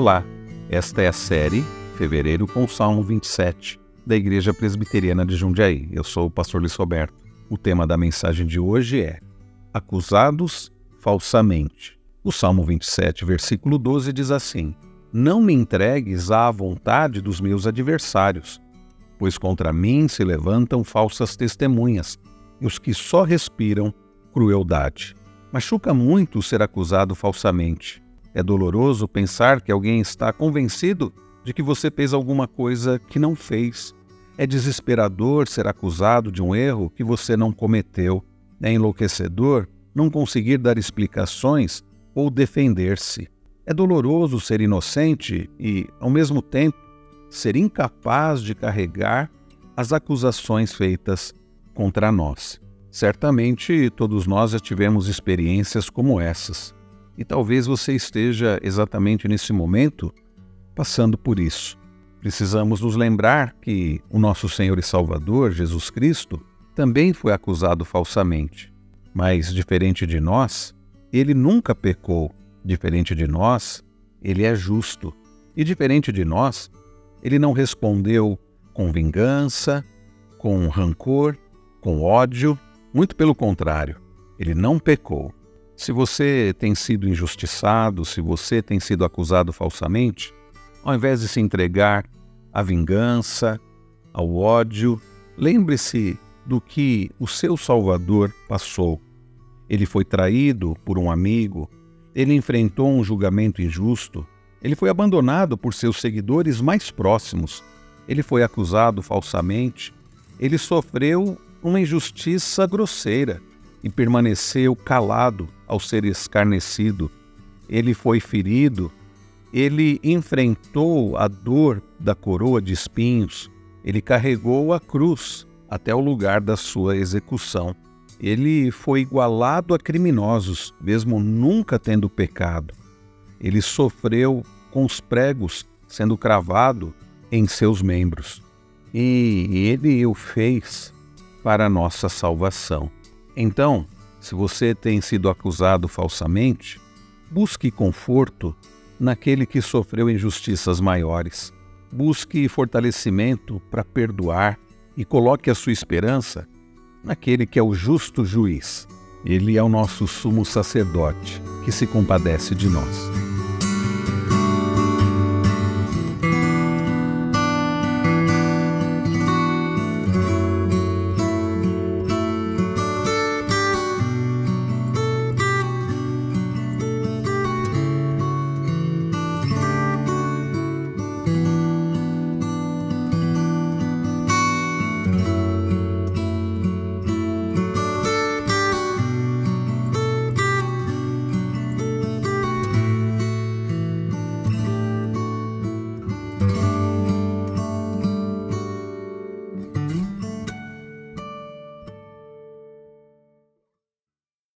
Olá, esta é a série Fevereiro com Salmo 27 da Igreja Presbiteriana de Jundiaí. Eu sou o pastor Luiz Roberto. O tema da mensagem de hoje é Acusados falsamente. O Salmo 27, versículo 12 diz assim: Não me entregues à vontade dos meus adversários, pois contra mim se levantam falsas testemunhas, e os que só respiram crueldade. Machuca muito ser acusado falsamente. É doloroso pensar que alguém está convencido de que você fez alguma coisa que não fez. É desesperador ser acusado de um erro que você não cometeu. É enlouquecedor não conseguir dar explicações ou defender-se. É doloroso ser inocente e, ao mesmo tempo, ser incapaz de carregar as acusações feitas contra nós. Certamente todos nós já tivemos experiências como essas, e talvez você esteja exatamente nesse momento passando por isso. Precisamos nos lembrar que o nosso Senhor e Salvador, Jesus Cristo, também foi acusado falsamente. Mas, diferente de nós, ele nunca pecou. Diferente de nós, ele é justo. E diferente de nós, ele não respondeu com vingança, com rancor, com ódio muito pelo contrário, ele não pecou. Se você tem sido injustiçado, se você tem sido acusado falsamente, ao invés de se entregar à vingança, ao ódio, lembre-se do que o seu Salvador passou. Ele foi traído por um amigo, ele enfrentou um julgamento injusto, ele foi abandonado por seus seguidores mais próximos, ele foi acusado falsamente, ele sofreu uma injustiça grosseira e permaneceu calado ao ser escarnecido. Ele foi ferido, ele enfrentou a dor da coroa de espinhos, ele carregou a cruz até o lugar da sua execução. Ele foi igualado a criminosos, mesmo nunca tendo pecado. Ele sofreu com os pregos sendo cravado em seus membros. E ele o fez para nossa salvação. Então, se você tem sido acusado falsamente, busque conforto naquele que sofreu injustiças maiores. Busque fortalecimento para perdoar e coloque a sua esperança naquele que é o justo juiz. Ele é o nosso sumo sacerdote que se compadece de nós.